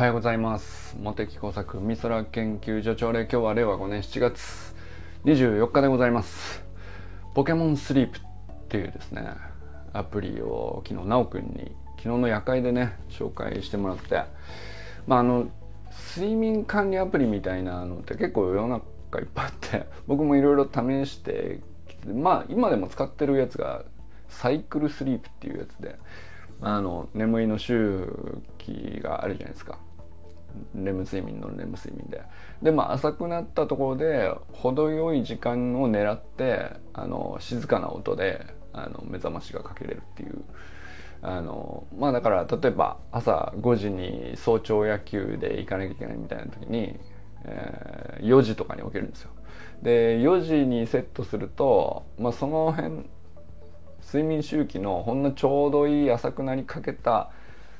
はようございます。茂木工作美空研究所長令今日は令和5年7月24日でございます。ポケモンスリープっていうですねアプリを昨日なおくんに昨日の夜会でね紹介してもらってまああの睡眠管理アプリみたいなのって結構世の中いっぱいあって僕もいろいろ試してまあ今でも使ってるやつがサイクルスリープっていうやつであの眠りの周期があるじゃないですか。レム睡眠のレム睡眠で。でまあ浅くなったところで程よい時間を狙ってあの静かな音であの目覚ましがかけれるっていう。あのまあだから例えば朝5時に早朝野球で行かなきゃいけないみたいな時に、えー、4時とかに起きるんですよ。で4時にセットすると、まあ、その辺睡眠周期のほんのちょうどいい浅くなりかけた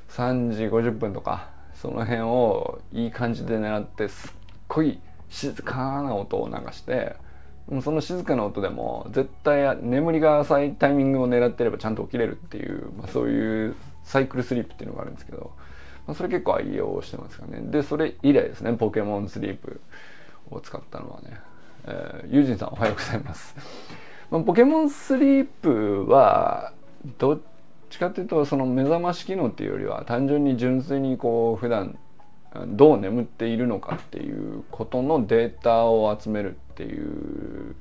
3時50分とかその辺をいい感じで狙ってすっごい静かな音を流してその静かな音でも絶対眠りが浅いタイミングを狙ってればちゃんと起きれるっていう、まあ、そういうサイクルスリープっていうのがあるんですけど、まあ、それ結構愛用してますよね。でそれ以来ですねポケモンスリープを使ったのはね、え、ユージンさんおはようございます。まあ、ポケモンスリープはどっちかっていうとその目覚まし機能っていうよりは単純に純粋にこう普段どう眠っているのかっていうことのデータを集めるっていう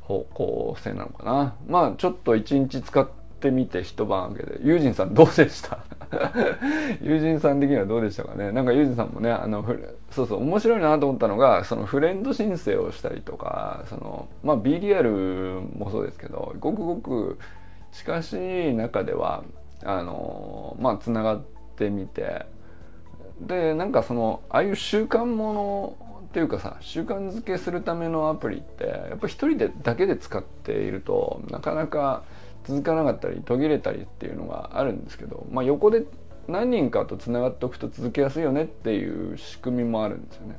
方向性なのかな。まあちょっと一日使ってみて一晩明けで。ユージンさんどうでした？友人さん的にはどうでしたかね？なんか友人さんもねあのそうそう面白いなと思ったのがそのフレンド申請をしたりとかそのまあ B リアルもそうですけどごくごく近し中ではあのまあつながってみてでなんかそのああいう習慣ものっていうかさ習慣づけするためのアプリってやっぱ一人でだけで使っているとなかなか続かなかったり途切れたりっていうのがあるんですけど、まあ、横で何人かとつながっておくと続けやすいよねっていう仕組みもあるんですよね。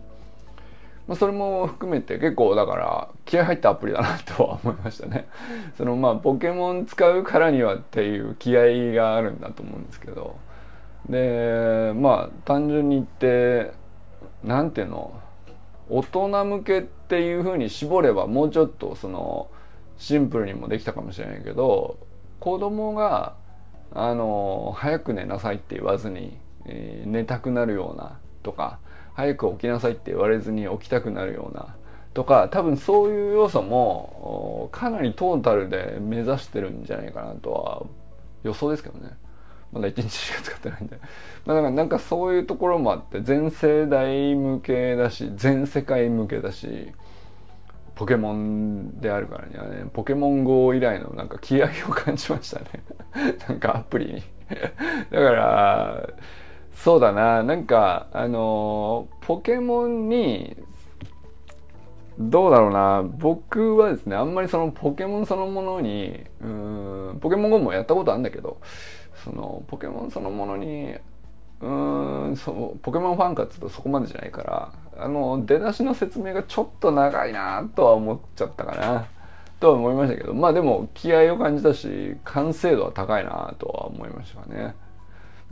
まあ、それも含めて結構だから気合入ったアプリだなとは思いましたね。そのまあポケモン使うからにはっていう気合があるんだと思うんですけどでまあ単純に言って何ていうの？大人向けっていうふうに絞ればもうちょっとそのシンプルにもできたかもしれないけど子供があの早く寝なさいって言わずに、えー、寝たくなるようなとか早く起きなさいって言われずに起きたくなるようなとか多分そういう要素もかなりトータルで目指してるんじゃないかなとは予想ですけどね。まだ1日しか使ってないんで、まあ、だからなんかそういうところもあって全世代向けだし全世界向けだしポケモンであるからにはねポケモン GO 以来のなんか気合を感じましたね。なんかアプリに。だからそうだな。なんかあのポケモンにどうだろうな。僕はですねあんまりそのポケモンそのものにうんポケモン GO もやったことあるんだけどそのポケモンそのものにうんそうポケモンファンかっつうとそこまでじゃないからあの出だしの説明がちょっと長いなとは思っちゃったかな。とは思いましたけどまあでも気合を感じたし完成度は高いなとは思いましたね。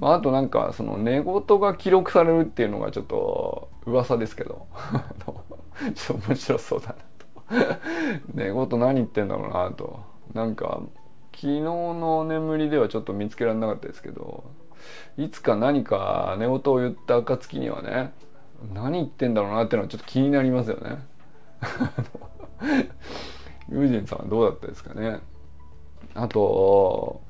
まあ、あとなんかその寝言が記録されるっていうのがちょっと噂ですけど ちょっと面白そうだなと 寝言何言ってんだろうなとなんか昨日の眠りではちょっと見つけられなかったですけどいつか何か寝言を言った暁にはね何言ってんだろうなっていうのはちょっと気になりますよね。ユージンさんはどうだったですかね。あと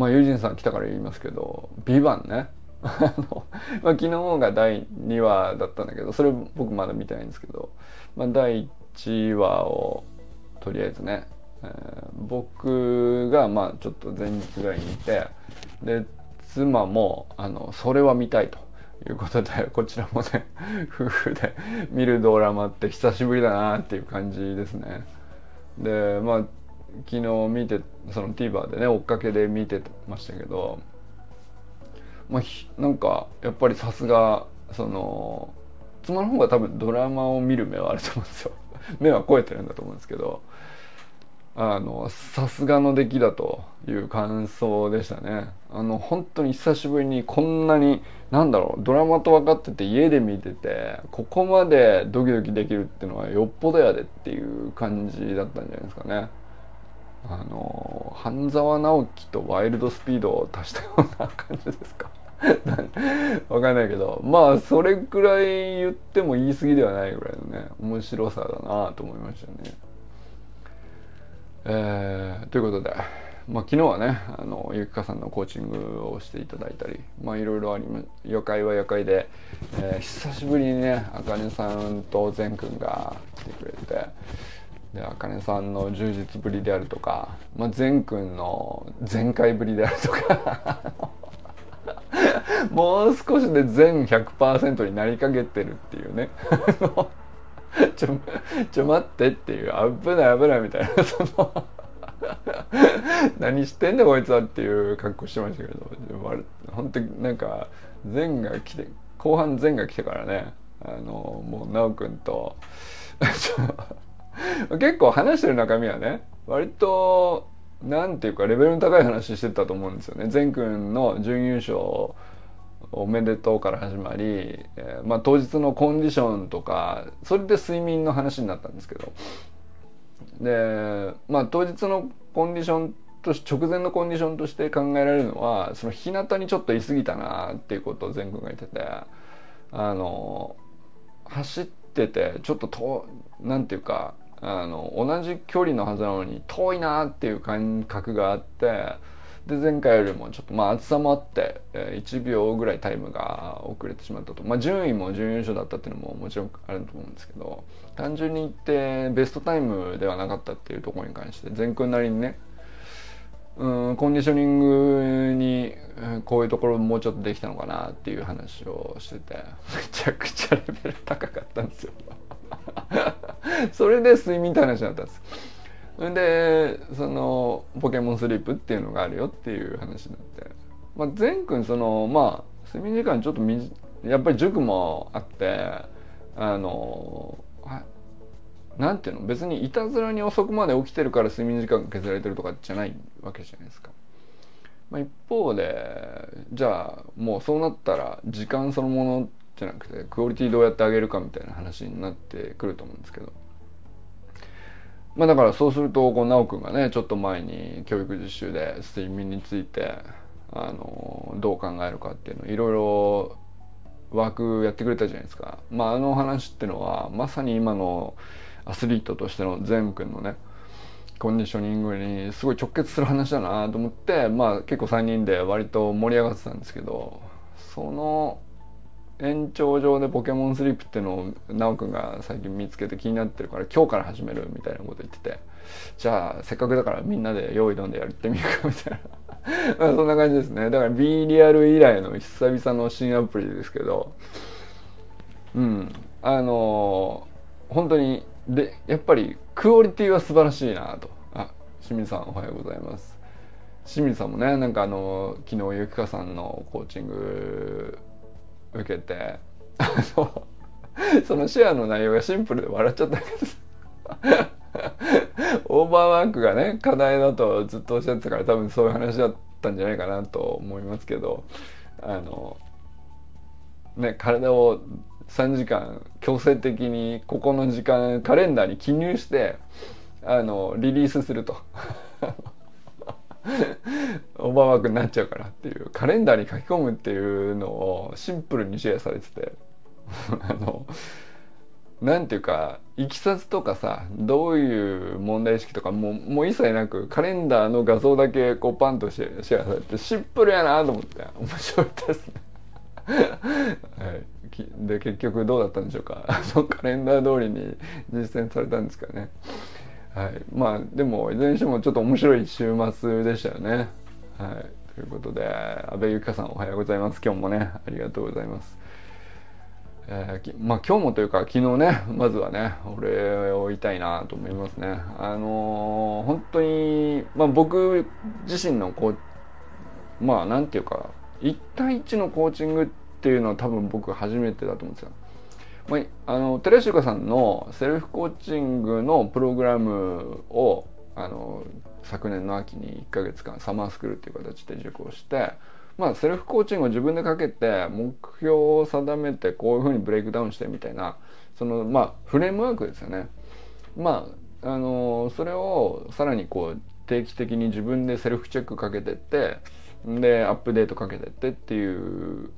まあユージンさん来たから言いますけど「ビバンね あの、まあ、昨日が第2話だったんだけどそれ僕まだ見てないんですけど、まあ、第1話をとりあえずね、えー、僕がまあちょっと前日ぐらいにいてで妻もあのそれは見たいということで こちらもね 夫婦で見るドラマって久しぶりだなっていう感じですね。でまあ昨日見てその TVer でね追っかけで見てましたけど、まあ、なんかやっぱりさすがその妻の方が多分ドラマを見る目はあると思うんですよ。目は超えてるんだと思うんですけどあのさすがの出来だという感想でしたねあの本当に久しぶりにこんなになんだろうドラマと分かってて家で見ててここまでドキドキできるっていうのはよっぽどやでっていう感じだったんじゃないですかねあの半沢直樹とワイルドスピードを足したような感じですか？わかんないけどまあそれくらい言っても言い過ぎではないぐらいのね面白さだなと思いましたね。えー、ということでまあ、昨日はねあのゆきかさんのコーチングをしていただいたりまあいろいろありま夜会は夜会で、えー、久しぶりにねあかねさんと善くんが来てくれてであかねさんの充実ぶりであるとか、まあ、善くんの全開ぶりであるとか。もう少しで全100%になりかけてるっていうね。ちょちょ待ってっていう。危ない危ないみたいな。そ の何してんだこいつはっていう格好してましたけど。本当になんか善が来て後半善が来てからね。あのもう奈くんと 結構話してる中身はね割となんていうかレベルの高い話してたと思うんですよね。善くんの準優勝おめでとうから始まり、えー、まあ、当日のコンディションとかそれで睡眠の話になったんですけど。でまあ当日のコンディションとし直前のコンディションとして考えられるのはその日向にちょっと言い過ぎたなっていうことを善くんが言っててあの走っててちょっととなんていうかあの同じ距離のはずなのに遠いなっていう感覚があってで前回よりもちょっとまあ厚さもあって、え1秒ぐらいタイムが遅れてしまったと。まあ順位も準優勝だったっていうのももちろんあると思うんですけど単純に言ってベストタイムではなかったっていうところに関して全くなりにねうんコンディショニングにこういうところもうちょっとできたのかなっていう話をしててめちゃくちゃレベル高かったんですよ。それで睡眠って話になったんです。でそのポケモンスリープっていうのがあるよっていう話になって、まあ、善くんそのまあ睡眠時間ちょっとみやっぱり塾もあってあのなんていうの？別にいたずらに遅くまで起きてるから睡眠時間が削られてるとかじゃないわけじゃないですか。まあ、一方でじゃあもうそうなったら時間そのものじゃなくてクオリティどうやって上げるかみたいな話になってくると思うんですけど。まあだからそうするとこう直くんがねちょっと前に教育実習で睡眠についてあのどう考えるかっていうのいろいろ枠やってくれたじゃないですか。まああの話っていうのはまさに今のアスリートとしての善くんのねコンディショニングにすごい直結する話だなと思ってまあ結構3人で割と盛り上がってたんですけどその延長上でポケモンスリープっていうのを奈くんが最近見つけて気になってるから今日から始めるみたいなこと言っててじゃあせっかくだからみんなで用意どんでやってみるかみたいな。そんな感じですね。だから B リアル以来の久々の新アプリですけど。うん。あのー、本当にでやっぱりクオリティは素晴らしいなと。あ清水さんおはようございます。清水さんもねなんかあの昨日ゆきかさんのコーチング受けて そのシェアの内容がシンプルで笑っちゃったけど オーバーワークがね課題だとずっとおっしゃってたから多分そういう話だったんじゃないかなと思いますけどあのね体を3時間強制的にここの時間カレンダーに記入してあのリリースすると。オーバーワークになっちゃうからっていうカレンダーに書き込むっていうのをシンプルにシェアされてて。あのなんていうかいきさつとかさどういう問題意識とかもうもう一切なくカレンダーの画像だけこうパンとシェアされてシンプルやなと思って面白いですね。はい。で結局どうだったんでしょうか。そのカレンダー通りに実践されたんですかね。はい。まあでもいずれにしてもちょっと面白い週末でしたよね。はい。ということで阿部由香さんおはようございます。今日もねありがとうございます。えー、まあ今日もというか昨日ねまずはねお礼を言いたいなと思いますね。あのー、本当にまあ僕自身のこうまあなんていうか1対1のコーチングっていうのは多分僕初めてだと思うんですよ。まあ、あのテレシュカさんのセルフコーチングのプログラムをあの昨年の秋に1ヶ月間サマースクールっていう形で受講してまあセルフコーチングを自分でかけて目標を定めてこういうふうにブレイクダウンしてみたいなそのまあフレームワークですよね。まああのそれをさらにこう定期的に自分でセルフチェックかけてってでアップデートかけてってっていう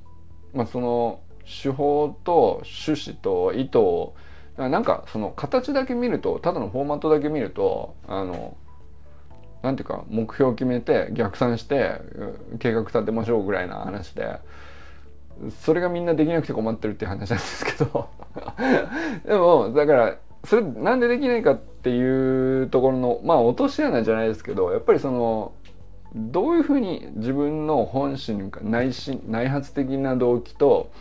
まあその手法と趣旨と意図をなんかその形だけ見るとただのフォーマットだけ見るとあのなんていうか目標を決めて逆算して計画立てましょうぐらいな話でそれがみんなできなくて困ってるっていう話なんですけど。でもだからそれなんでできないかっていうところのまあ落とし穴じゃないですけどやっぱりそのどういうふうに自分の本心か内心内発的な動機と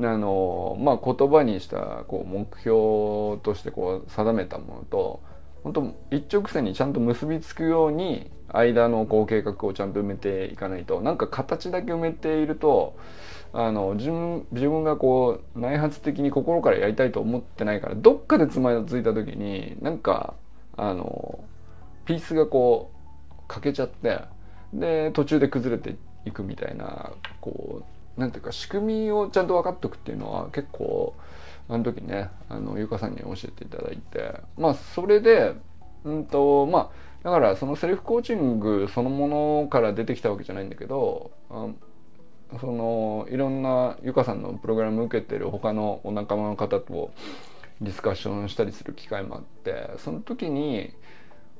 あのまあ言葉にしたこう目標としてこう定めたものと本当一直線にちゃんと結びつくように間のこう計画をちゃんと埋めていかないとなんか形だけ埋めているとあの自分自分がこう内発的に心からやりたいと思ってないからどっかでつまずいた時になんかあのピースがこう欠けちゃってで途中で崩れていくみたいなこうなんていうか仕組みをちゃんと分かっておくっていうのは結構あの時ねあのゆかさんに教えていただいてまあそれでうんとまあだからそのセルフコーチングそのものから出てきたわけじゃないんだけどあそのいろんなゆかさんのプログラム受けてる他のお仲間の方とディスカッションしたりする機会もあってその時に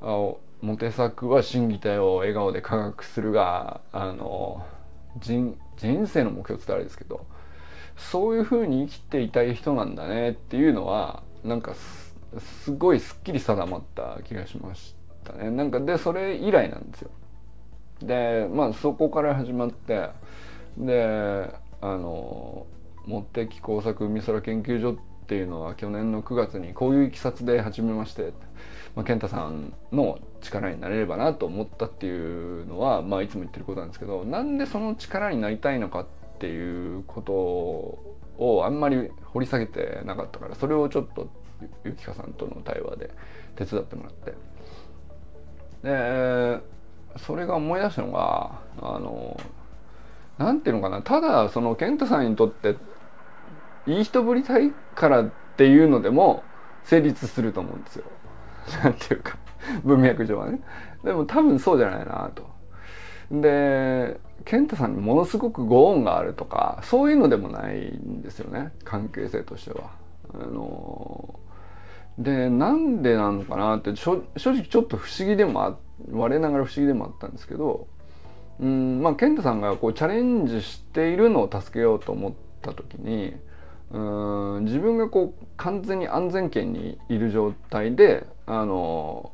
あモテ作は心技体を笑顔で科学するがあの人人生の目標ってあれですけどそういう風に生きていたい人なんだねっていうのはなんかすごいすっきり定まった気がしましたね。なんかでそれ以来なんですよ。でまあそこから始まってであのモテキ工作海空研究所っていうのは去年の9月にこういういきさつで始めましてまあ、健太さんの力になれればなと思ったっていうのは、まあ、いつも言ってることなんですけどなんでその力になりたいのかっていうことをあんまり掘り下げてなかったからそれをちょっとゆきかさんとの対話で手伝ってもらってでそれが思い出したのがあのなんていうのかなただその健太さんにとっていい人ぶりたいからっていうのでも成立すると思うんですよ。なんていうか文脈上はね。でも多分そうじゃないなと。で健太さんにものすごくご恩があるとかそういうのでもないんですよね。関係性としては。あのでなんでなのかなって正直ちょっと不思議でもあ我ながら不思議でもあったんですけどうんまあ健太さんがこうチャレンジしているのを助けようと思った時にうん自分がこう完全に安全圏にいる状態であの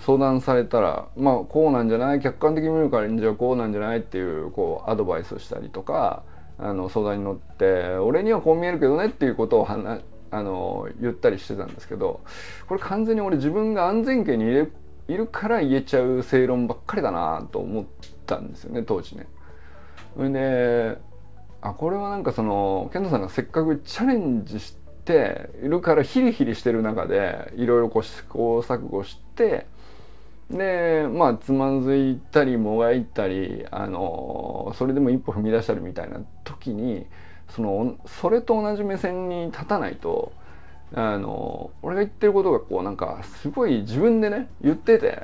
相談されたらまあこうなんじゃない？客観的に見るからじゃあこうなんじゃない？っていうこうアドバイスをしたりとかあの相談に乗って俺にはこう見えるけどね？っていうことを話あの言ったりしてたんですけどこれ完全に俺自分が安全圏にいるいるから言えちゃう正論ばっかりだなと思ったんですよね当時ね。であこれはなんかその健太さんがせっかくチャレンジしているからヒリヒリしてる中でいろいろこう試行錯誤してでまあつまずいたりもがいたりあのそれでも一歩踏み出したりみたいな時にそのそれと同じ目線に立たないとあの俺が言ってることがこうなんかすごい自分でね言ってて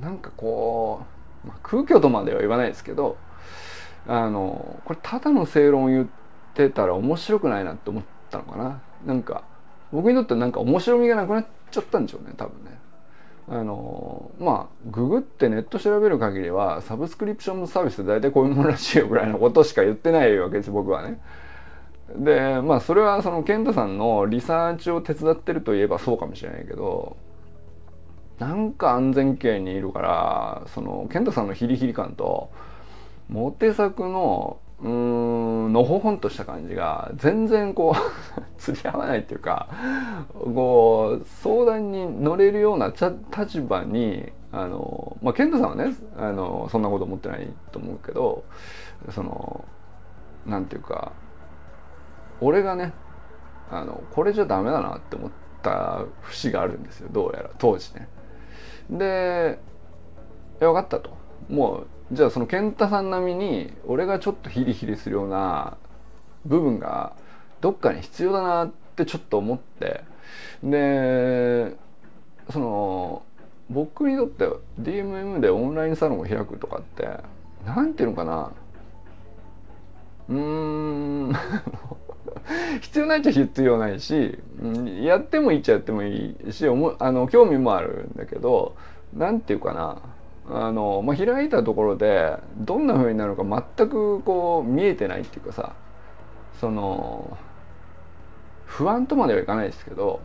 なんかこう、まあ、空虚とまでは言わないですけどあのこれただの正論言ってたら面白くないなって思ったのかな。なんか僕にとってなんか面白みがなくなっちゃったんでしょうね多分ね。あのまあググってネット調べる限りはサブスクリプションのサービスって大体こういうものらしいよぐらいのことしか言ってないわけです僕はね。でまあそれはその健太さんのリサーチを手伝ってるといえばそうかもしれないけどなんか安全圏にいるからその健太さんのヒリヒリ感とモテ作のうーんのほほんとした感じが全然こう 釣り合わないっていうかこう相談に乗れるような立場にあのまあ健太さんはねあのそんなこと思ってないと思うけどそのなんていうか俺がねあのこれじゃダメだなって思った節があるんですよどうやら当時ね。で分かったともうじゃあその健太さん並みに俺がちょっとヒリヒリするような部分がどっかに必要だなってちょっと思って。でその僕にとって DMM でオンラインサロンを開くとかって何ていうのかな。うーん。必要ないっちゃ必要ないしやってもいいっちゃやってもいいしあの興味もあるんだけど何て言うかな。あの、まあ、開いたところでどんな風になるか全くこう見えてないっていうかさその不安とまではいかないですけど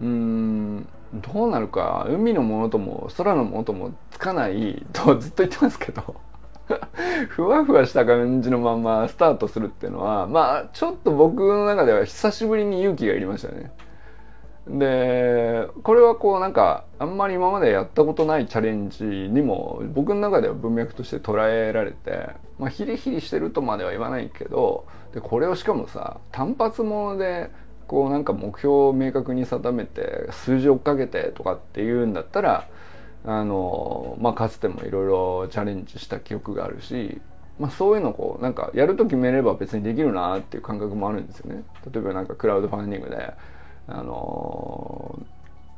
うーんどうなるか海のものとも空のものともつかないとずっと言ってますけど ふわふわした感じのままスタートするっていうのはまあちょっと僕の中では久しぶりに勇気がいりましたね。でこれはこうなんかあんまり今までやったことないチャレンジにも僕の中では文脈として捉えられて、まあ、ヒリヒリしてるとまでは言わないけどでこれをしかもさ単発ものでこうなんか目標を明確に定めて数字追っかけてとかっていうんだったらあのまあかつてもいろいろチャレンジした記憶があるし、まあ、そういうのをこうなんかやると決めれば別にできるなっていう感覚もあるんですよね。例えばなんかクラウドファンディングであの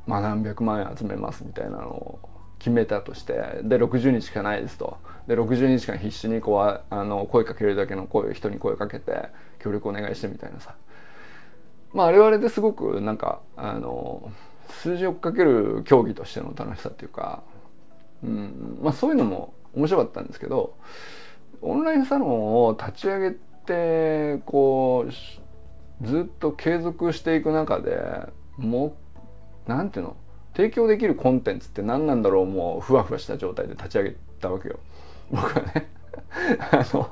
まあ何百万円集めますみたいなのを決めたとしてで60日しかないですと。で60日間必死にこうあの声かけるだけの声人に声かけて協力お願いしてみたいなさ。まああれはあれですごくなんかあの数字を追っかける競技としての楽しさっていうか、うんまあ、そういうのも面白かったんですけどオンラインサロンを立ち上げてこうずっと継続していく中でもなんていうの？提供できるコンテンツって何なんだろう？もうふわふわした状態で立ち上げたわけよ。僕はね。あの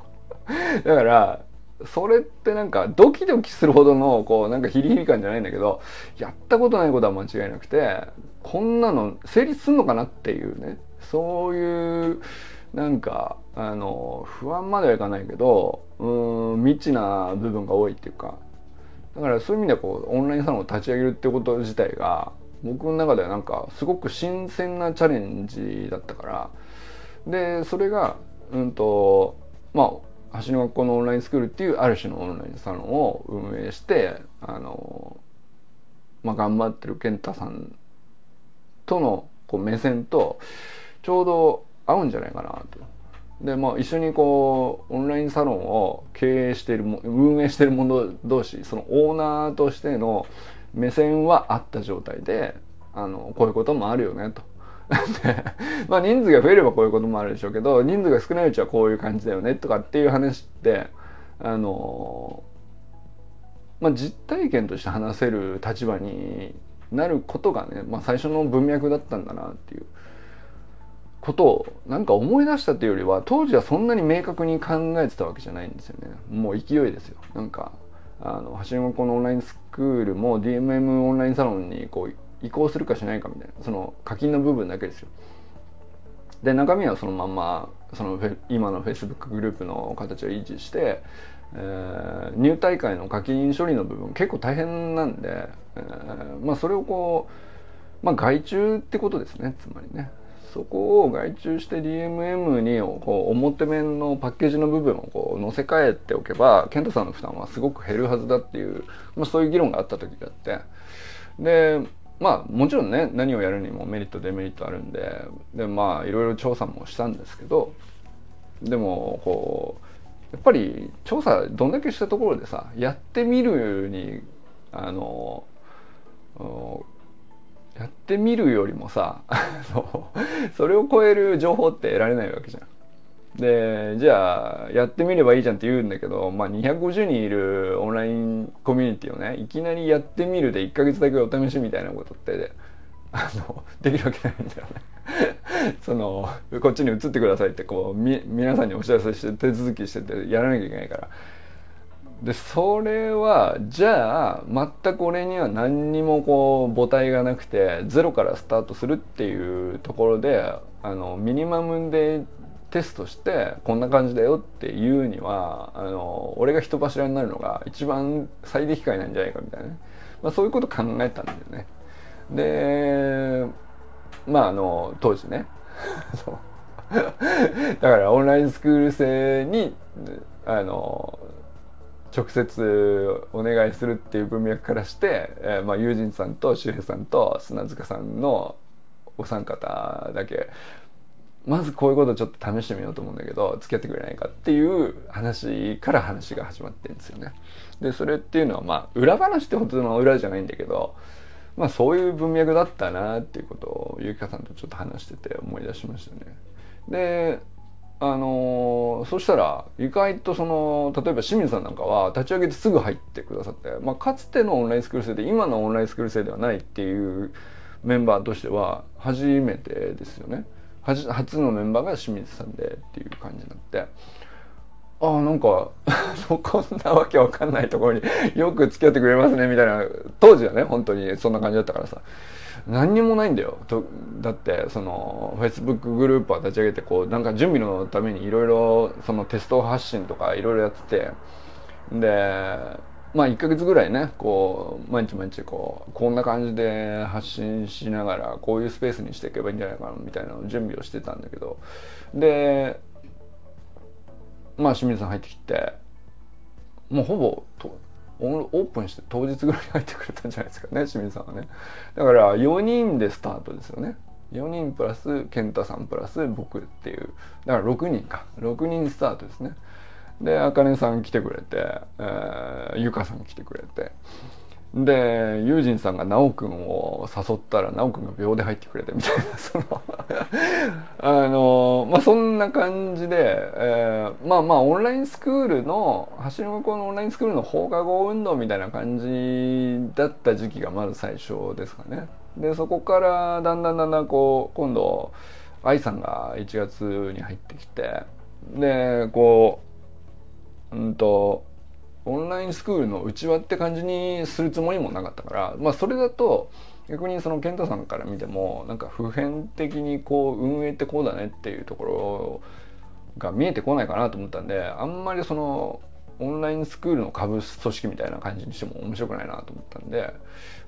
だからそれってなんかドキドキするほどのこうなんかヒリヒリ感じゃないんだけどやったことないことは間違いなくてこんなの成立すんのかなっていうね。そういうなんかあの不安まではいかないけどうん未知な部分が多いっていうか。だからそういう意味ではこうオンラインサロンを立ち上げるってこと自体が僕の中ではなんかすごく新鮮なチャレンジだったからでそれがうんとまあ橋の学校のオンラインスクールっていうある種のオンラインサロンを運営してあの、まあ、頑張ってる健太さんとのこう目線とちょうど合うんじゃないかなと。でまあ一緒にこうオンラインサロンを経営している運営している者同士そのオーナーとしての目線はあった状態であのこういうこともあるよねと。でまあ人数が増えればこういうこともあるでしょうけど人数が少ないうちはこういう感じだよねとかっていう話ってあのまあ実体験として話せる立場になることがね、まあ、最初の文脈だったんだなっていう。ことをなんか思い出したっていうよりは当時はそんなに明確に考えてたわけじゃないんですよね。もう勢いですよ。なんかあの橋本このオンラインスクールも DMM オンラインサロンにこう移行するかしないかみたいなその課金の部分だけですよ。で中身はそのまんまその今の Facebook グループの形を維持して、えー、入大会の課金処理の部分結構大変なんで、えー、まあそれをこうまあ外注ってことですね。つまりね。そこを外注して DMM にこう表面のパッケージの部分をこう載せ替えておけば健太さんの負担はすごく減るはずだっていう、まあ、そういう議論があった時があって。でまあもちろんね何をやるにもメリットデメリットあるんででまあいろいろ調査もしたんですけどでもこうやっぱり調査どんだけしたところでさやってみるにあのやってみるよりもさ それを超える情報って得られないわけじゃん。でじゃあやってみればいいじゃんって言うんだけど、まあ、250人いるオンラインコミュニティをねいきなりやってみるで1ヶ月だけお試しみたいなことってあのできるわけないんだよね そのこっちに移ってくださいってこうみ皆さんにお知らせして手続きしててやらなきゃいけないからでそれはじゃあ全く俺には何にもこう母体がなくてゼロからスタートするっていうところであのミニマムでテストしてこんな感じだよっていうにはあの俺が人柱になるのが一番最適解なんじゃないかみたいな、まあ、そういうこと考えたんだよね。でまああの当時ね。だからオンラインスクール生にあの直接お願いするっていう文脈からして、えー、まあ、友人さんと周平さんと砂塚さんのお三方だけまずこういうことちょっと試してみようと思うんだけど付き合ってくれないかっていう話から話が始まってるんですよね。でそれっていうのはまあ裏話ってことの裏じゃないんだけどまあそういう文脈だったなっていうことをゆきかさんとちょっと話してて思い出しましたね。であのー、そしたら意外とその例えば清水さんなんかは立ち上げてすぐ入ってくださって、まあ、かつてのオンラインスクール生で今のオンラインスクール生ではないっていうメンバーとしては初めてですよね。初のメンバーが清水さんでっていう感じになって。ああなんか こんなわけわかんないところによく付き合ってくれますねみたいな。当時はね本当にそんな感じだったからさ。何にもないんだよ。とだってそのフェイスブックグループを立ち上げてこうなんか準備のためにいろいろそのテスト発信とかいろいろやってて。でまあ1ヶ月ぐらいねこう毎日毎日こうこんな感じで発信しながらこういうスペースにしていけばいいんじゃないかなみたいな準備をしてたんだけど。でまあ清水さん入ってきてもうほぼオープンして当日ぐらいに入ってくれたんじゃないですかね 清水さんはね。だから4人でスタートですよね。4人プラス健太さんプラス僕っていう。だから6人か。6人スタートですね。であかねさん来てくれて、えー、ゆかさん来てくれて。でユージンさんが奈くんを誘ったら奈くんが秒で入ってくれてみたいな そのあのまあそんな感じで、えー、まあまあオンラインスクールの橋の学校のオンラインスクールの放課後運動みたいな感じだった時期がまず最初ですかね。でそこからだんだんだんだんこう今度愛さんが1月に入ってきてでこううんとオンラインスクールの内輪って感じにするつもりもなかったからまあそれだと逆にその健太さんから見てもなんか普遍的にこう運営ってこうだねっていうところが見えてこないかなと思ったんであんまりそのオンラインスクールの株組織みたいな感じにしても面白くないなと思ったんで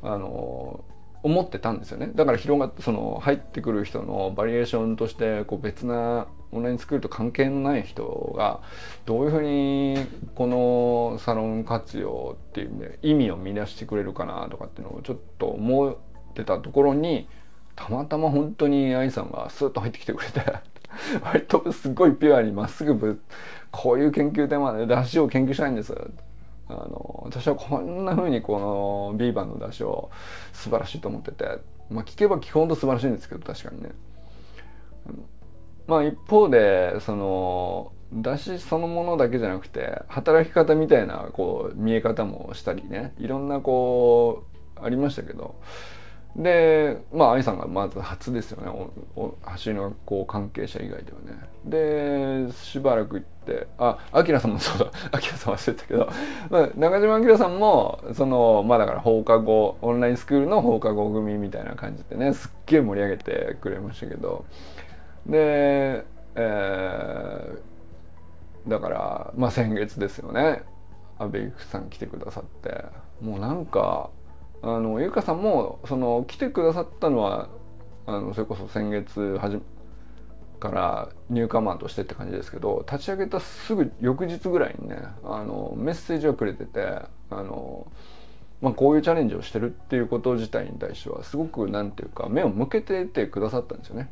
あの思ってたんですよね。だから広がってその入ってくる人のバリエーションとしてこう別なオンラインスクールと関係のない人がどういうふうにこのサロン活用っていう意味を見出してくれるかなとかっていうのをちょっと思ってたところにたまたま本当に愛さんがスッと入ってきてくれて 割とすごいピュアにまっすぐこういう研究テーマで出汁を研究したいんです。あの私はこんな風にこのビーバーの出汁を素晴らしいと思っててまあ聞けば聞くほど素晴らしいんですけど確かにね。まあ一方でその出汁そのものだけじゃなくて働き方みたいなこう見え方もしたりねいろんなこうありましたけどでまあ愛さんがまず初ですよね。走りの学校関係者以外ではね。でしばらく行ってあアキラさんもそうだ。アキラさん忘れたけど、まあ、中島明さんもそのまあだから放課後オンラインスクールの放課後組みたいな感じでねすっげえ盛り上げてくれましたけど。でえー、だからまあ先月ですよね。阿部育さん来てくださって。もうなんかあのゆかさんもその来てくださったのはあのそれこそ先月はじからニューカマーとしてって感じですけど立ち上げたすぐ翌日ぐらいにねあのメッセージをくれててあの、まあ、こういうチャレンジをしてるっていうこと自体に対してはすごく何て言うか目を向けててくださったんですよね。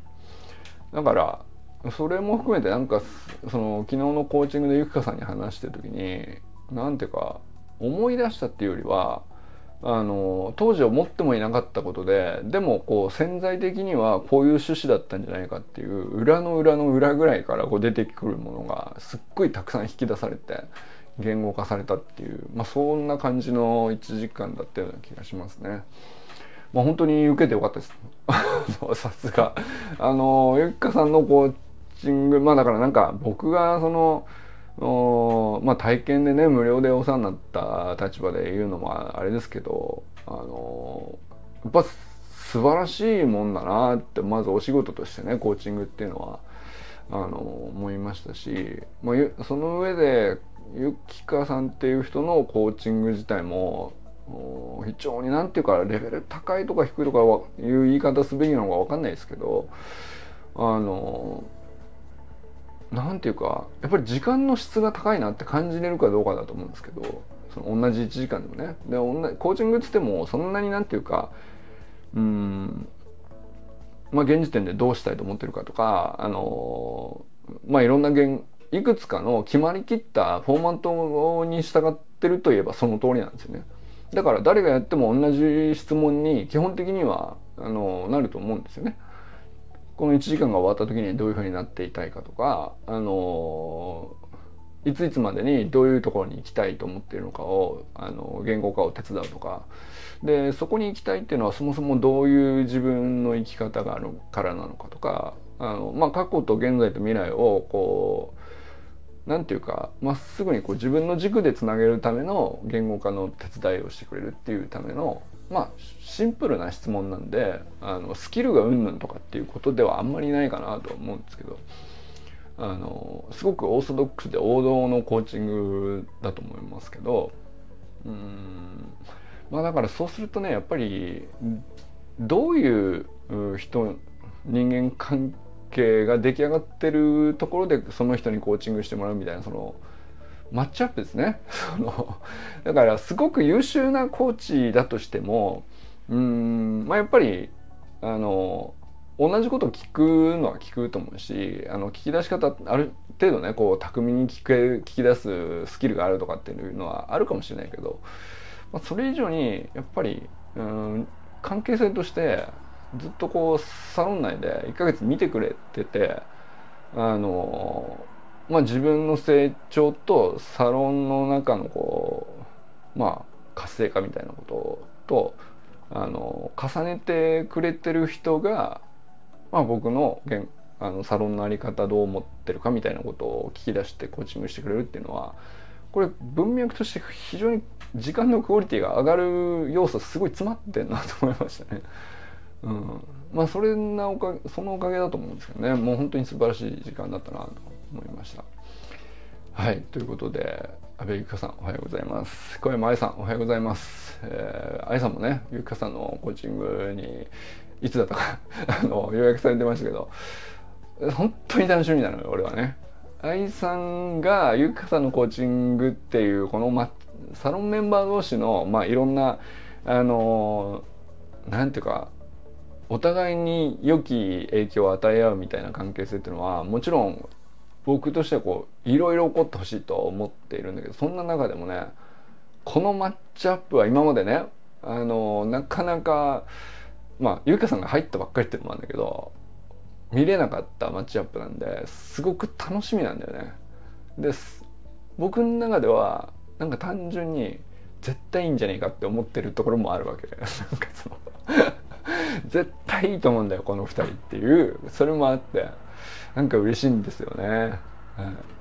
だからそれも含めてなんかその昨日のコーチングでゆきかさんに話してる時に何ていうか思い出したっていうよりはあの当時思ってもいなかったことででもこう潜在的にはこういう趣旨だったんじゃないかっていう裏の裏の裏ぐらいからこう出てくるものがすっごいたくさん引き出されて言語化されたっていう、まあ、そんな感じの1時間だったような気がしますね。まあ、本当に受けてよかったです。さすが。あの、ゆきかさんのコーチング、まあだからなんか僕がその、まあ、体験でね無料でお世話になった立場で言うのもあれですけどあのやっぱ素晴らしいもんだなってまずお仕事としてねコーチングっていうのはあの思いましたし、まあ、その上でゆきかさんっていう人のコーチング自体も非常に何て言うかレベル高いとか低いとかいう言い方すべきなのか分かんないですけどあのなんていうかやっぱり時間の質が高いなって感じれるかどうかだと思うんですけどその同じ1時間でもねで同じコーチングっつってもそんなになんていうかうんまあ現時点でどうしたいと思ってるかとかあのまあいろんな現いくつかの決まりきったフォーマットに従ってるといえばその通りなんですよね。だから誰がやっても同じ質問に基本的にはあのなると思うんですよね。この1時間が終わった時にどういうふうになっていたいかとか、あのいついつまでにどういうところに行きたいと思っているのかを、あの言語化を手伝うとか。でそこに行きたいっていうのはそもそもどういう自分の生き方があるからなのかとかあの、まあ、過去と現在と未来をこうなんていうかまっすぐにこう自分の軸でつなげるための言語化の手伝いをしてくれるっていうためのまあシンプルな質問なんであのスキルがうんぬんとかっていうことではあんまりないかなと思うんですけどあのすごくオーソドックスで王道のコーチングだと思いますけどうんまあだからそうするとねやっぱりどういう人人間関係が出来上がってるところでその人にコーチングしてもらうみたいなそのマッチアップですね。だからすごく優秀なコーチだとしてもうんまあやっぱりあの同じことを聞くのは聞くと思うしあの聞き出し方ある程度ねこう巧みに聞け聞き出すスキルがあるとかっていうのはあるかもしれないけど、まあ、それ以上にやっぱりうん関係性としてずっとこうサロン内で1ヶ月見てくれててあのまあ、自分の成長とサロンの中のこうまあ活性化みたいなこととあの重ねてくれてる人が、まあ、僕のあのサロンの在り方どう思ってるかみたいなことを聞き出してコーチングしてくれるっていうのはこれ文脈として非常に時間のクオリティが上がる要素すごい詰まってんなと思いましたね。うん、まあそれなおかそのおかげだと思うんですけどね。もう本当に素晴らしい時間だったなと。思いました。はいということで阿部ゆかさんおはようございます。小山愛さんおはようございます、えー、愛さんもねゆかさんのコーチングにいつだったか あの予約されてましたけど本当に楽しみなのよ俺はね。愛さんがゆかさんのコーチングっていうこの、ま、サロンメンバー同士の、まあ、いろんなあのなんていうかお互いに良き影響を与え合うみたいな関係性っていうのはもちろん僕としてはこういろいろ起こってほしいと思っているんだけどそんな中でもねこのマッチアップは今までねあのなかなかまあゆうかさんが入ったばっかりっていうのもあるんだけど見れなかったマッチアップなんですごく楽しみなんだよね。で僕の中ではなんか単純に絶対いいんじゃねえかって思ってるところもあるわけ なんかその絶対いいと思うんだよこの2人っていうそれもあってなんか嬉しいんですよね。はい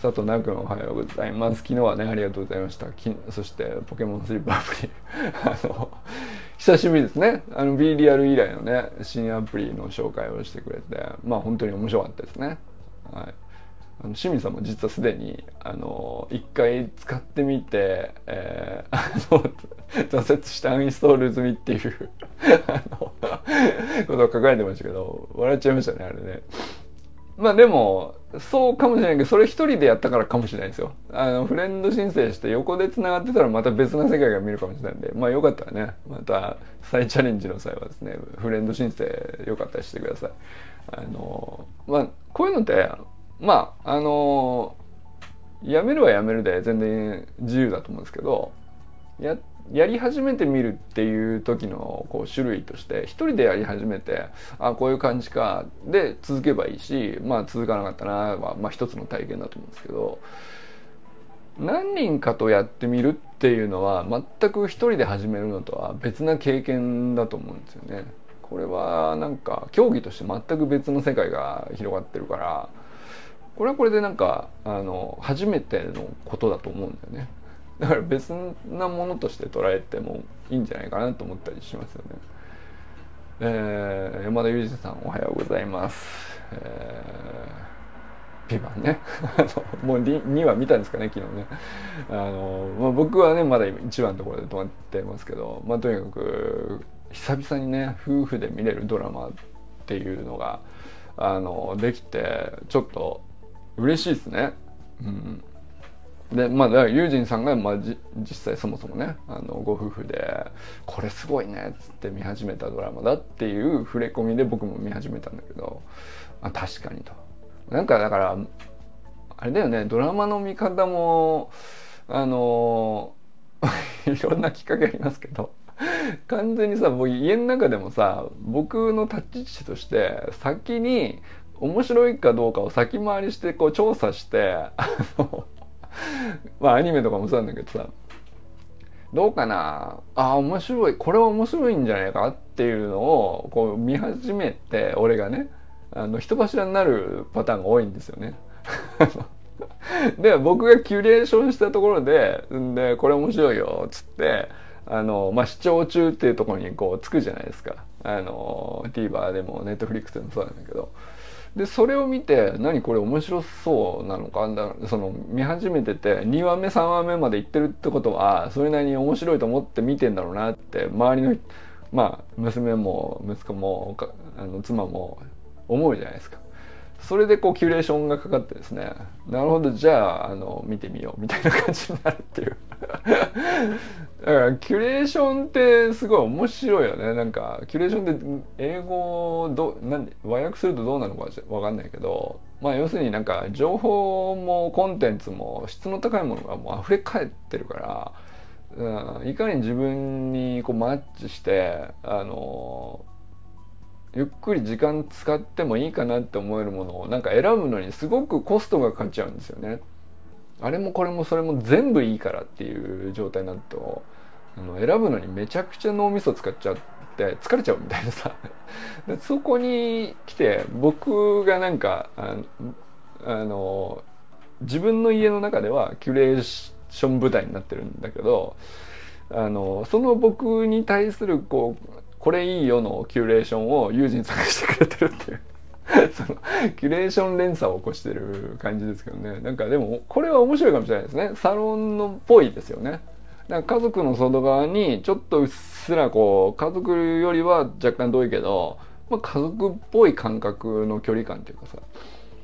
佐藤直君おはようございます。昨日はね、ありがとうございました。きそして、ポケモンスリップアプリ。あの、久しぶりですね。あの、B リアル以来のね、新アプリの紹介をしてくれて、まあ本当に面白かったですね。はい。あの清水さんも実はすでにあの一回使ってみて、えー、あの挫折したアンインストール済みっていうあのことを書かれてましたけど笑っちゃいましたねあれね。まあでも、そうかもしれないけど、それ一人でやったからかもしれないですよ。あの、フレンド申請して横で繋がってたらまた別な世界が見るかもしれないんで、まあよかったらね、また再チャレンジの際はですね、フレンド申請よかったらしてください。あの、まあ、こういうのって、まあ、あの、やめるはやめるで全然自由だと思うんですけど、やっやり始めてみるっていう時のこう種類として一人でやり始めてあこういう感じかで続けばいいしまあ続かなかったなは、まあ、一つの体験だと思うんですけど何人かとやってみるっていうのは全く一人で始めるのとは別な経験だと思うんですよね。これはなんか競技として全く別の世界が広がってるからこれはこれでなんかあの初めてのことだと思うんだよね。だから別なものとして捉えてもいいんじゃないかなと思ったりしますよね。えー、山田裕二さんおはようございます。えー、ピバンね。もう 2, 話見たんですかね、昨日ね。あの、まあ、僕はね、まだ1話のところで止まってますけど、まあ、とにかく、久々にね、夫婦で見れるドラマっていうのが、あのできてちょっと嬉しいですね。うんでまあだからユージンさんが、まあ、実際そもそもねあのご夫婦で「これすごいね」っつって見始めたドラマだっていう触れ込みで僕も見始めたんだけどあ確かにと。なんかだからあれだよねドラマの見方もあの いろんなきっかけありますけど完全にさ僕家の中でもさ僕の立ち位置として先に面白いかどうかを先回りしてこう調査してあの まあアニメとかもそうなんだけどさ。どうかな？あ面白い。これは面白いんじゃないかっていうのをこう見始めて俺がねあの人柱になるパターンが多いんですよね。で僕がキュレーションしたところで「でこれ面白いよ」っつってあの、まあ、視聴中っていうところにこうつくじゃないですか。あの TVer でも Netflix でもそうなんだけど。でそれを見て何これ面白そうなのかその見始めてて2話目3話目まで行ってるってことはそれなりに面白いと思って見てんだろうなって周りのまあ娘も息子もあの妻も思うじゃないですか。それでこうキュレーションがかかってですね。なるほどじゃああの見てみようみたいな感じになるっていう。だからキュレーションってすごい面白いよね。なんかキュレーションって英語どなん和訳するとどうなのかわかんないけどまあ要するになんか情報もコンテンツも質の高いものがもう溢れ返ってるからうん、いかに自分にこうマッチしてあのゆっくり時間使ってもいいかなって思えるものをなんか選ぶのにすごくコストがかかっちゃうんですよね。あれもこれもそれも全部いいからっていう状態になるとあの選ぶのにめちゃくちゃ脳みそ使っちゃって疲れちゃうみたいなさ でそこに来て僕がなんかああの自分の家の中ではキュレーション部隊になってるんだけどあのその僕に対するこうこれいいよのキュレーションを友人さんがしてくれてるっていう。そのキュレーション連鎖を起こしてる感じですけどね。なんかでもこれは面白いかもしれないですね。サロンのっぽいですよね。だから家族の外側にちょっとうっすらこう家族よりは若干遠いけど、まあ、家族っぽい感覚の距離感っていうかさ、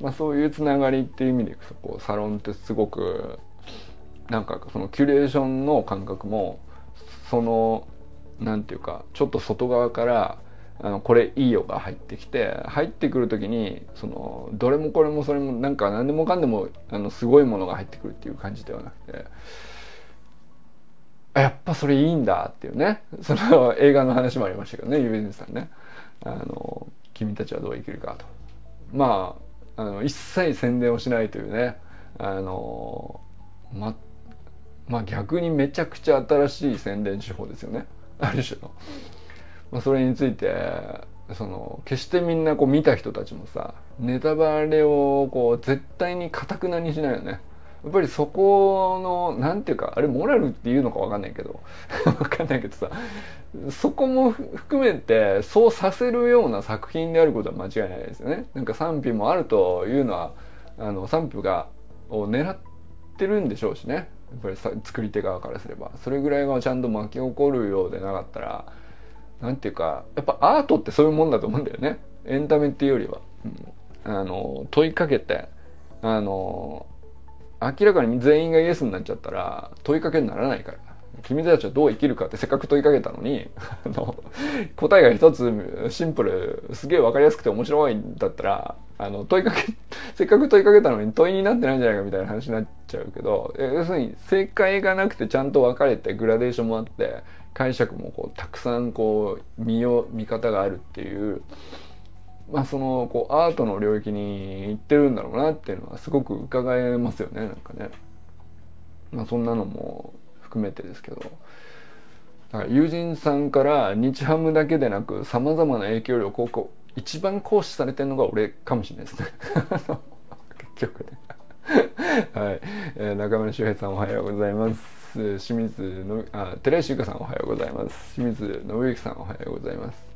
まあ、そういうつながりっていう意味でいくとこうサロンってすごくなんかそのキュレーションの感覚もその何て言うかちょっと外側からあのこれいいよが入ってきて入ってくる時にそのどれもこれもそれもなんか何でもかんでもあのすごいものが入ってくるっていう感じではなくてやっぱそれいいんだっていうね。その映画の話もありましたけどねユージンさんね。あの「君たちはどう生きるか」と。まああの一切宣伝をしないというね。あのままあ逆にめちゃくちゃ新しい宣伝手法ですよね。ある種の。まあ、それについてその決してみんなこう見た人たちもさネタバレをこう絶対にかたくなにしないよね。やっぱりそこの何ていうかあれモラルっていうのか分かんないけど 分かんないけどさそこも含めてそうさせるような作品であることは間違いないですよね。なんか賛否もあるというのはあの賛否がを狙ってるんでしょうしねやっぱりさ作り手側からすれば。それぐらいがちゃんと巻き起こるようでなかったら何て言うかやっぱアートってそういうもんだと思うんだよね。エンタメっていうよりは、うん、あの問いかけてあの明らかに全員がイエスになっちゃったら問いかけにならないから。君たちはどう生きるかってせっかく問いかけたのにあの答えが一つシンプルすげえ分かりやすくて面白いんだったらあの問いかけ せっかく問いかけたのに問いになってないんじゃないかみたいな話になっちゃうけど要するに正解がなくてちゃんと分かれてグラデーションもあって解釈もこうたくさんこう見よ見方があるっていうまあそのこうアートの領域に行ってるんだろうなっていうのはすごく伺えますよねなんかね。まあそんなのも含めてですけどだから友人さんから日ハムだけでなくさまざまな影響力をこう一番行使されてるのが俺かもしれないですね。結局ね。はい、えー、中村修平さんおはようございます。清水のあ寺石由香さんおはようございます。清水信之さんおはようございます、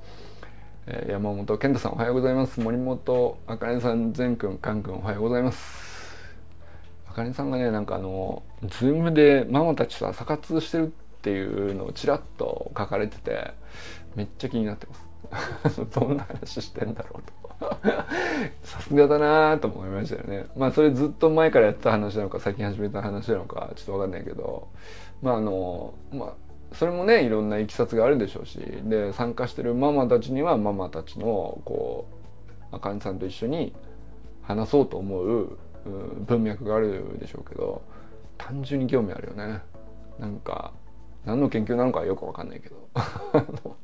えー、山本健太さんおはようございます。森本あかねさん善くんかんくんおはようございます。あかねさんがねなんかあのズームでママたちと朝活してるっていうのをちらっと書かれててめっちゃ気になってます。どんな話してんだろうと。さすがだなと思いましたよね。まあそれずっと前からやった話なのか最近始めた話なのかちょっと分かんないけど。まああのまあそれもねいろんないきさつがあるでしょうしで参加してるママたちにはママたちのこうあかねさんと一緒に話そうと思う文脈があるでしょうけど単純に興味あるよね。なんか何の研究なのかよく分かんないけど。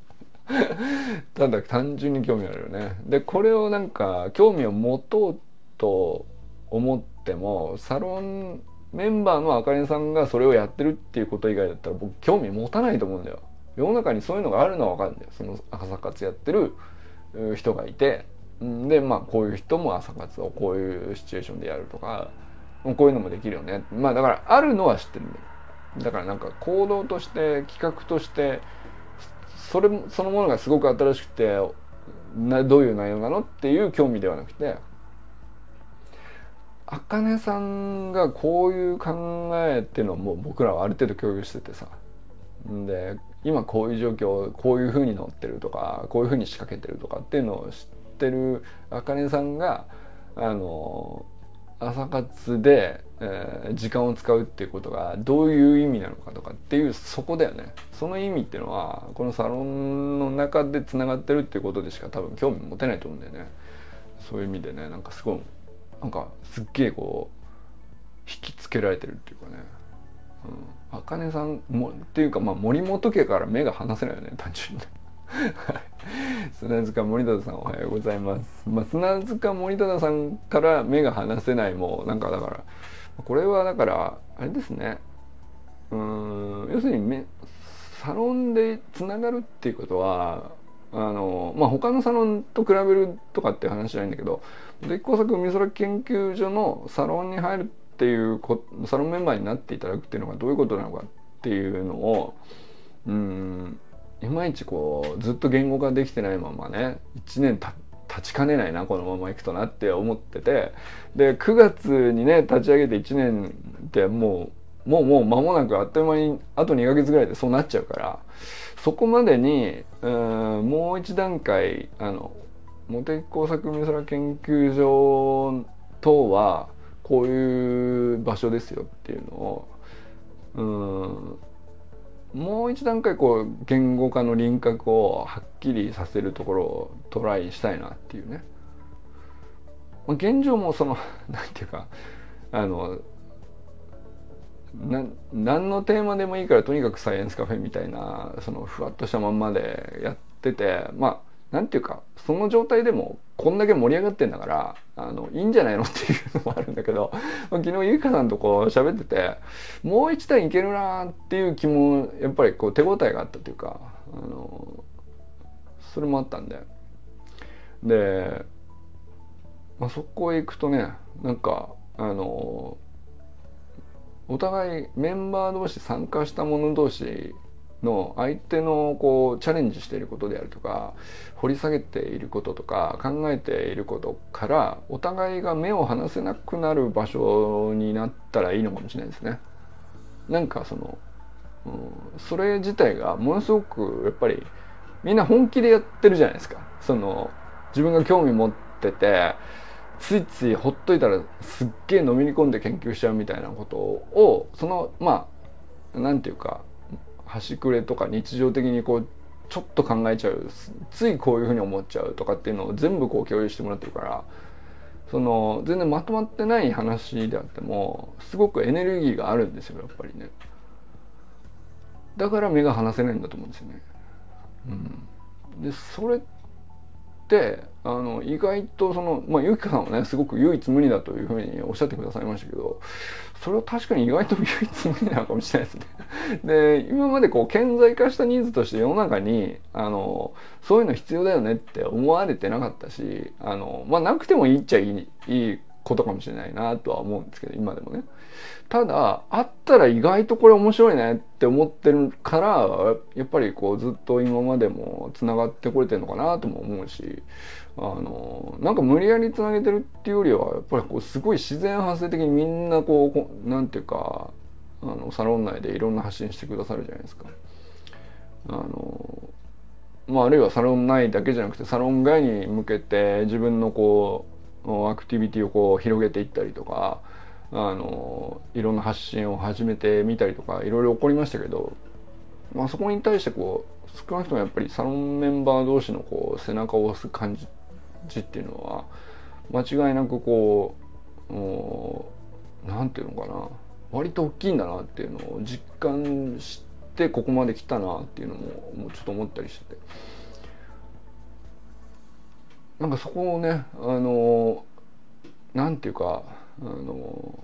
ただ単純に興味あるよね。でこれをなんか興味を持とうと思ってもサロンメンバーのあかねさんがそれをやってるっていうこと以外だったら僕興味持たないと思うんだよ。世の中にそういうのがあるのは分かるんだよ。その朝活やってる人がいて。でまあこういう人も朝活をこういうシチュエーションでやるとかこういうのもできるよね。まあだからあるのは知ってるんだよ。だからなんか行動として企画としてそれそのものがすごく新しくてなどういう内容なのっていう興味ではなくてあかねさんがこういう考えっていうのをもう僕らはある程度共有しててさ。で今こういう状況こういうふうに乗ってるとかこういうふうに仕掛けてるとかっていうのを知ってるあかねさんがあの朝活で、えー、時間を使うっていうことがどういう意味なのかとかっていうそこだよね。その意味っていうのはこのサロンの中でつながってるっていうことでしか多分興味持てないと思うんだよね。そういう意味でねなんかすごいなんかすっげえこう引きつけられてるっていうかね。あかねさんもっていうかまあ森本家から目が離せないよね単純に。砂塚森忠さんおはようございます。まあ、砂塚森忠さんから目が離せないもうなんかだからこれはだからあれですねうん要するにサロンでつながるっていうことはあのまあ他のサロンと比べるとかっていう話じゃないんだけどで工作美空研究所のサロンに入るっていうサロンメンバーになっていただくっていうのがどういうことなのかっていうのをうんいまいちこうずっと言語化できてないままね1年た立ちかねないなこのままいくとなって思っててで9月にね立ち上げて1年ってもうもうもう間もなくあっという間にあと2ヶ月ぐらいでそうなっちゃうからそこまでにうんもう一段階あの茂木工作美空研究所等はこういう場所ですよっていうのをうんもう一段階こう言語化の輪郭をはっきりさせるところをトライしたいなっていうね。まあ現状もその なんていうかあのな何のテーマでもいいからとにかくサイエンスカフェみたいなそのふわっとしたまんまでやっててまあなんていうかその状態でもこんだけ盛り上がってんだからあのいいんじゃないのっていうのもあるんだけど 昨日ゆいかさんとこう喋っててもう一段いけるなっていう気もやっぱりこう手応えがあったというかあのそれもあったんで。で、まあ、そこへ行くとねなんかあのお互いメンバー同士参加した者同士の相手のこうチャレンジしていることであるとか掘り下げていることとか考えていることからお互いが目を離せなくなる場所になったらいいのかもしれないですね。なんかその、うん、それ自体がものすごくやっぱりみんな本気でやってるじゃないですか。その自分が興味持っててついついほっといたらすっげえのめり込んで研究しちゃうみたいなことをそのまあなんていうか端くれとか日常的にこうちょっと考えちゃうついこういうふうに思っちゃうとかっていうのを全部こう共有してもらってるからその全然まとまってない話であってもすごくエネルギーがあるんですよやっぱりねだから目が離せないんだと思うんですよね。うん、でそれってあの意外とそのまあゆきかさんはねすごく唯一無二だというふうにおっしゃってくださいましたけどそれは確かに意外と唯一無二なのかもしれないですね。で今までこう顕在化したニーズとして世の中にあのそういうの必要だよねって思われてなかったしあの、まあ、なくてもいいっちゃいいいいことかもしれないなとは思うんですけど今でもね。ただあったら意外とこれ面白いねって思ってるからやっぱりこうずっと今までもつながってこれてるのかなとも思うしあのなんか無理やりつなげてるっていうよりはやっぱりこうすごい自然発生的にみんなこうなんていうかあのサロン内でいろんな発信してくださるじゃないですか。あのまあ、あるいはサロン内だけじゃなくてサロン外に向けて自分のこうアクティビティをこう広げていったりとかあのいろんな発信を始めてみたりとかいろいろ起こりましたけど、まあ、そこに対してこう少なくともやっぱりサロンメンバー同士のこう背中を押す感じっていうのは間違いなくこう何て言うのかな割と大きいんだなっていうのを実感してここまで来たなっていうのもちょっと思ったりしてて。なんかそこをねあのなんていうかあの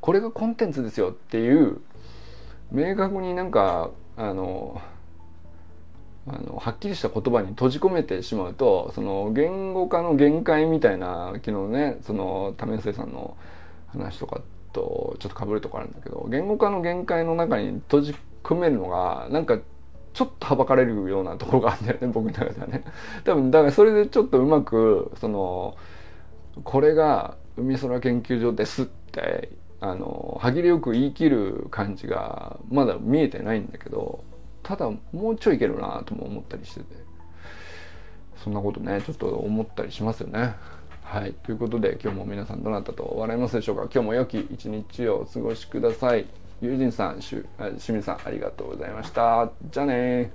これがコンテンツですよっていう明確になんかあのあのはっきりした言葉に閉じ込めてしまうとその言語化の限界みたいな昨日ねその為末さんの話とかとちょっとかぶるとこあるんだけど言語化の限界の中に閉じ込めるのがなんかちょっとはばかれるようなところがあるんだよね僕の中ではね。多分だからそれでちょっとうまくそのこれが海空研究所ですってあの歯切れよく言い切る感じがまだ見えてないんだけどただもうちょいいけるなとも思ったりしててそんなことねちょっと思ったりしますよね。はい。ということで今日も皆さんどなたと笑いますでしょうか？今日も良き一日をお過ごしください。友人さんしゅ清水さんありがとうございました。じゃあね